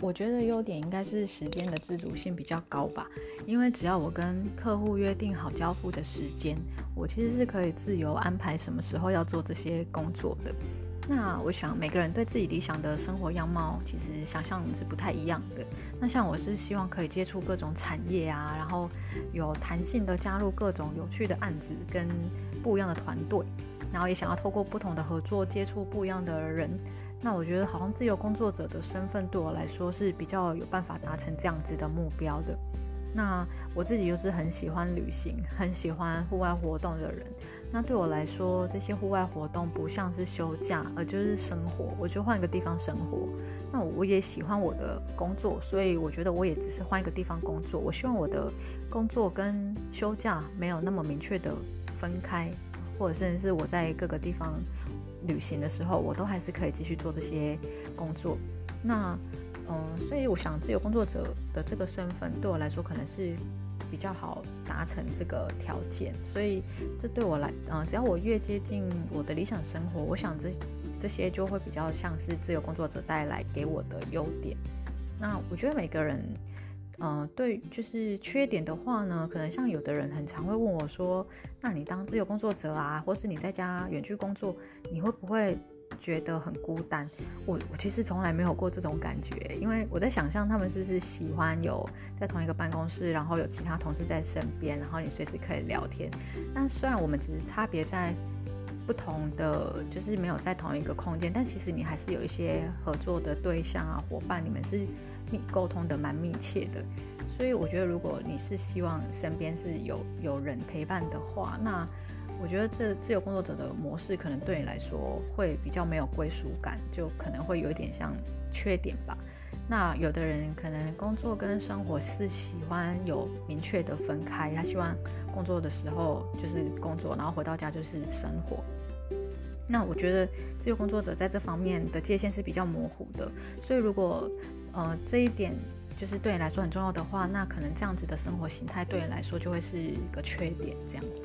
我觉得优点应该是时间的自主性比较高吧，因为只要我跟客户约定好交付的时间，我其实是可以自由安排什么时候要做这些工作的。那我想每个人对自己理想的生活样貌，其实想象是不太一样的。那像我是希望可以接触各种产业啊，然后有弹性的加入各种有趣的案子跟不一样的团队，然后也想要透过不同的合作接触不一样的人。那我觉得好像自由工作者的身份对我来说是比较有办法达成这样子的目标的。那我自己又是很喜欢旅行、很喜欢户外活动的人。那对我来说，这些户外活动不像是休假，而就是生活。我就换一个地方生活。那我也喜欢我的工作，所以我觉得我也只是换一个地方工作。我希望我的工作跟休假没有那么明确的分开，或者甚至是我在各个地方旅行的时候，我都还是可以继续做这些工作。那嗯，所以我想自由工作者的这个身份对我来说可能是比较好达成这个条件，所以这对我来，嗯，只要我越接近我的理想生活，我想这这些就会比较像是自由工作者带来给我的优点。那我觉得每个人，嗯，对，就是缺点的话呢，可能像有的人很常会问我说，那你当自由工作者啊，或是你在家远距工作，你会不会？觉得很孤单，我我其实从来没有过这种感觉，因为我在想象他们是不是喜欢有在同一个办公室，然后有其他同事在身边，然后你随时可以聊天。那虽然我们只是差别在不同的，就是没有在同一个空间，但其实你还是有一些合作的对象啊、伙伴，你们是沟通的蛮密切的。所以我觉得，如果你是希望身边是有有人陪伴的话，那我觉得这自由工作者的模式可能对你来说会比较没有归属感，就可能会有一点像缺点吧。那有的人可能工作跟生活是喜欢有明确的分开，他希望工作的时候就是工作，然后回到家就是生活。那我觉得自由工作者在这方面的界限是比较模糊的，所以如果呃这一点就是对你来说很重要的话，那可能这样子的生活形态对你来说就会是一个缺点，这样子。